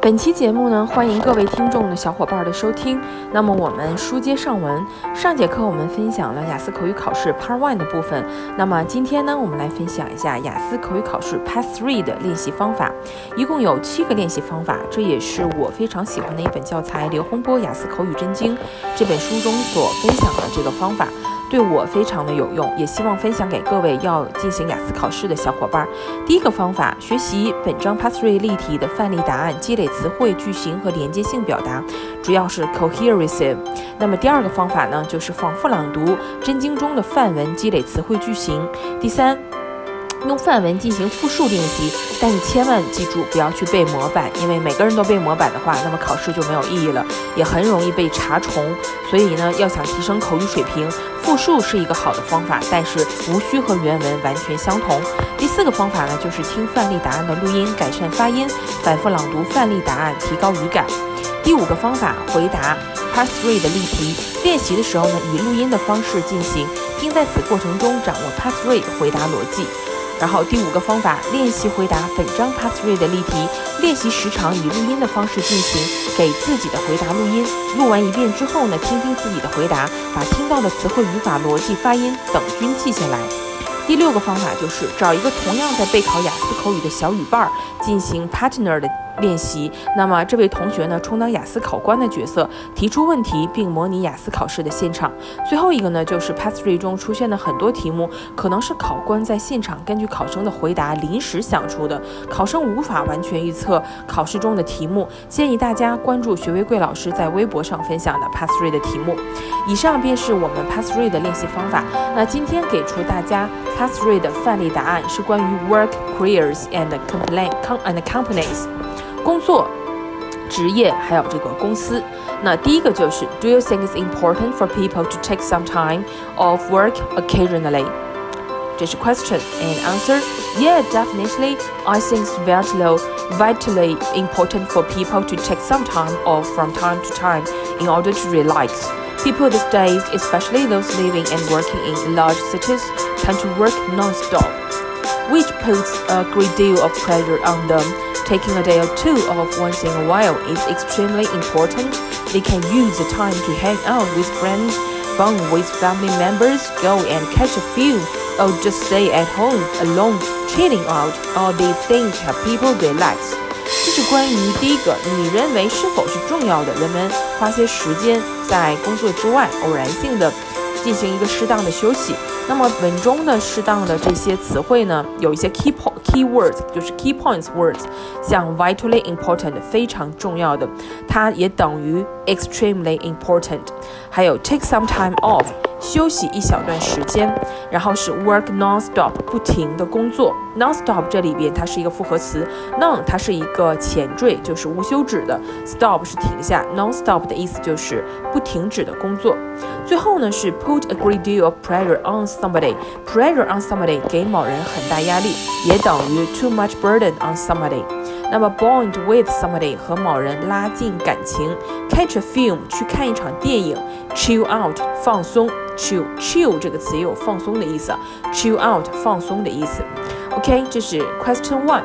本期节目呢，欢迎各位听众的小伙伴的收听。那么我们书接上文，上节课我们分享了雅思口语考试 Part One 的部分。那么今天呢，我们来分享一下雅思口语考试 Part Three 的练习方法。一共有七个练习方法，这也是我非常喜欢的一本教材《刘洪波雅思口语真经》这本书中所分享的这个方法。对我非常的有用，也希望分享给各位要进行雅思考试的小伙伴。第一个方法，学习本章 p a s s r e 例题的范例答案，积累词汇、句型和连接性表达，主要是 cohesive。那么第二个方法呢，就是反复朗读真经中的范文，积累词汇、句型。第三。用范文进行复述练习，但是千万记住不要去背模板，因为每个人都背模板的话，那么考试就没有意义了，也很容易被查重。所以呢，要想提升口语水平，复述是一个好的方法，但是无需和原文完全相同。第四个方法呢，就是听范例答案的录音，改善发音，反复朗读范例答案，提高语感。第五个方法，回答 Part Three 的例题练习的时候呢，以录音的方式进行，并在此过程中掌握 Part Three 回答逻辑。然后第五个方法，练习回答本章 Part Three 的例题，练习时长以录音的方式进行，给自己的回答录音，录完一遍之后呢，听听自己的回答，把听到的词汇、语法、逻辑、发音等均记下来。第六个方法就是找一个同样在备考雅思口语的小语伴儿进行 partner 的。练习，那么这位同学呢，充当雅思考官的角色，提出问题并模拟雅思考试的现场。最后一个呢，就是 Part Three 中出现的很多题目，可能是考官在现场根据考生的回答临时想出的，考生无法完全预测考试中的题目。建议大家关注学为贵老师在微博上分享的 Part Three 的题目。以上便是我们 Part Three 的练习方法。那今天给出大家 Part Three 的范例答案是关于 work careers and complain and companies。工作、职业还有这个公司。那第一个就是 Do you think it's important for people to take some time off work occasionally？这是 question and answer. Yeah, definitely. I think it's vitally, vitally important for people to take some time off from time to time in order to relax. People these days, especially those living and working in large cities, tend to work non-stop, which puts a great deal of pressure on them Taking a day or two off once in a while is extremely important. They can use the time to hang out with friends, bond with family members, go and catch a film, or just stay at home alone, chilling out. All these things help people relax. 这是关于第一个，你认为是否是重要的？人们花些时间在工作之外，偶然性的 进行一个适当的休息。那么文中的适当的这些词汇呢，有一些 key po key words，就是 key points words，像 vitally important 非常重要的，它也等于 extremely important，还有 take some time off。休息一小段时间，然后是 work non-stop 不停的工作。non-stop 这里边它是一个复合词，non 它是一个前缀，就是无休止的，stop 是停下，non-stop 的意思就是不停止的工作。最后呢是 put a great deal of pressure on somebody，pressure on somebody 给某人很大压力，也等于 too much burden on somebody。那么 bond with somebody 和某人拉近感情，catch a film 去看一场电影，chill out 放松，chill chill 这个词也有放松的意思，chill out 放松的意思。OK，这是 question one。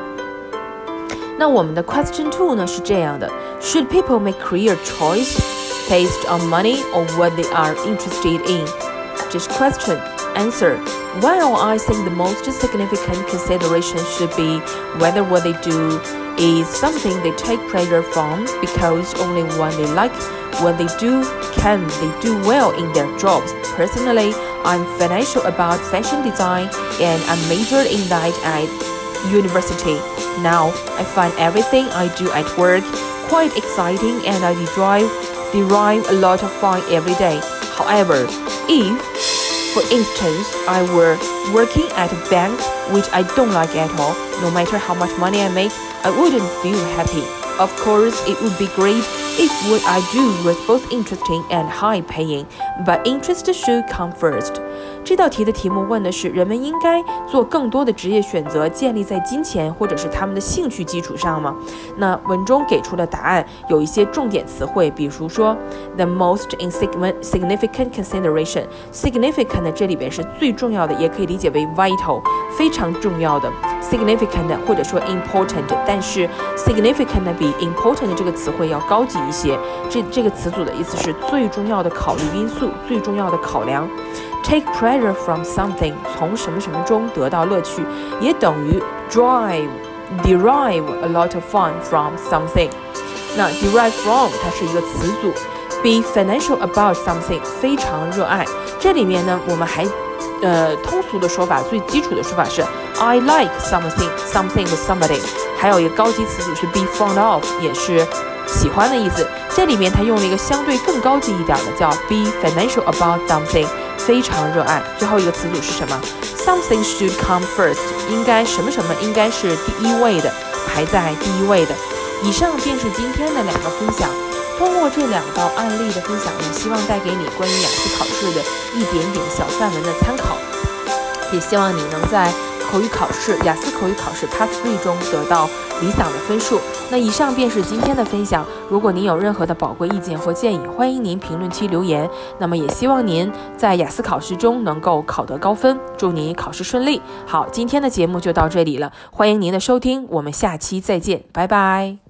那我们的 question two 呢是这样的：Should people make career choice based on money or what they are interested in？这是 question Answer. Well, I think the most significant consideration should be whether what they do is something they take pleasure from because only when they like what they do can they do well in their jobs. Personally, I'm financial about fashion design and I majored in that at university. Now, I find everything I do at work quite exciting and I derive, derive a lot of fun every day. However, if, for instance, I were working at a bank which I don't like at all, no matter how much money I make, I wouldn't feel happy. Of course, it would be great if what I do was both interesting and high paying, but interest should come first. 这道题的题目问的是人们应该做更多的职业选择建立在金钱或者是他们的兴趣基础上吗？那文中给出的答案有一些重点词汇，比如说 the most significant consideration，significant 这里边是最重要的，也可以理解为 vital，非常重要的。significant 或者说 important，但是 significant 比 important 这个词汇要高级一些。这这个词组的意思是最重要的考虑因素，最重要的考量。Take pleasure from something，从什么什么中得到乐趣，也等于 drive derive a lot of fun from something。那 derive from 它是一个词组，be financial about something 非常热爱。这里面呢，我们还呃通俗的说法，最基础的说法是 I like something something with somebody。还有一个高级词组是 be fond of，也是喜欢的意思。这里面它用了一个相对更高级一点的，叫 be financial about something。非常热爱。最后一个词组是什么？Something should come first，应该什么什么应该是第一位的，排在第一位的。以上便是今天的两个分享。通过这两道案例的分享，也希望带给你关于雅思考试的一点点小范文的参考。也希望你能在。口语考试，雅思口语考试 Part Three 中得到理想的分数。那以上便是今天的分享。如果您有任何的宝贵意见或建议，欢迎您评论区留言。那么也希望您在雅思考试中能够考得高分，祝您考试顺利。好，今天的节目就到这里了，欢迎您的收听，我们下期再见，拜拜。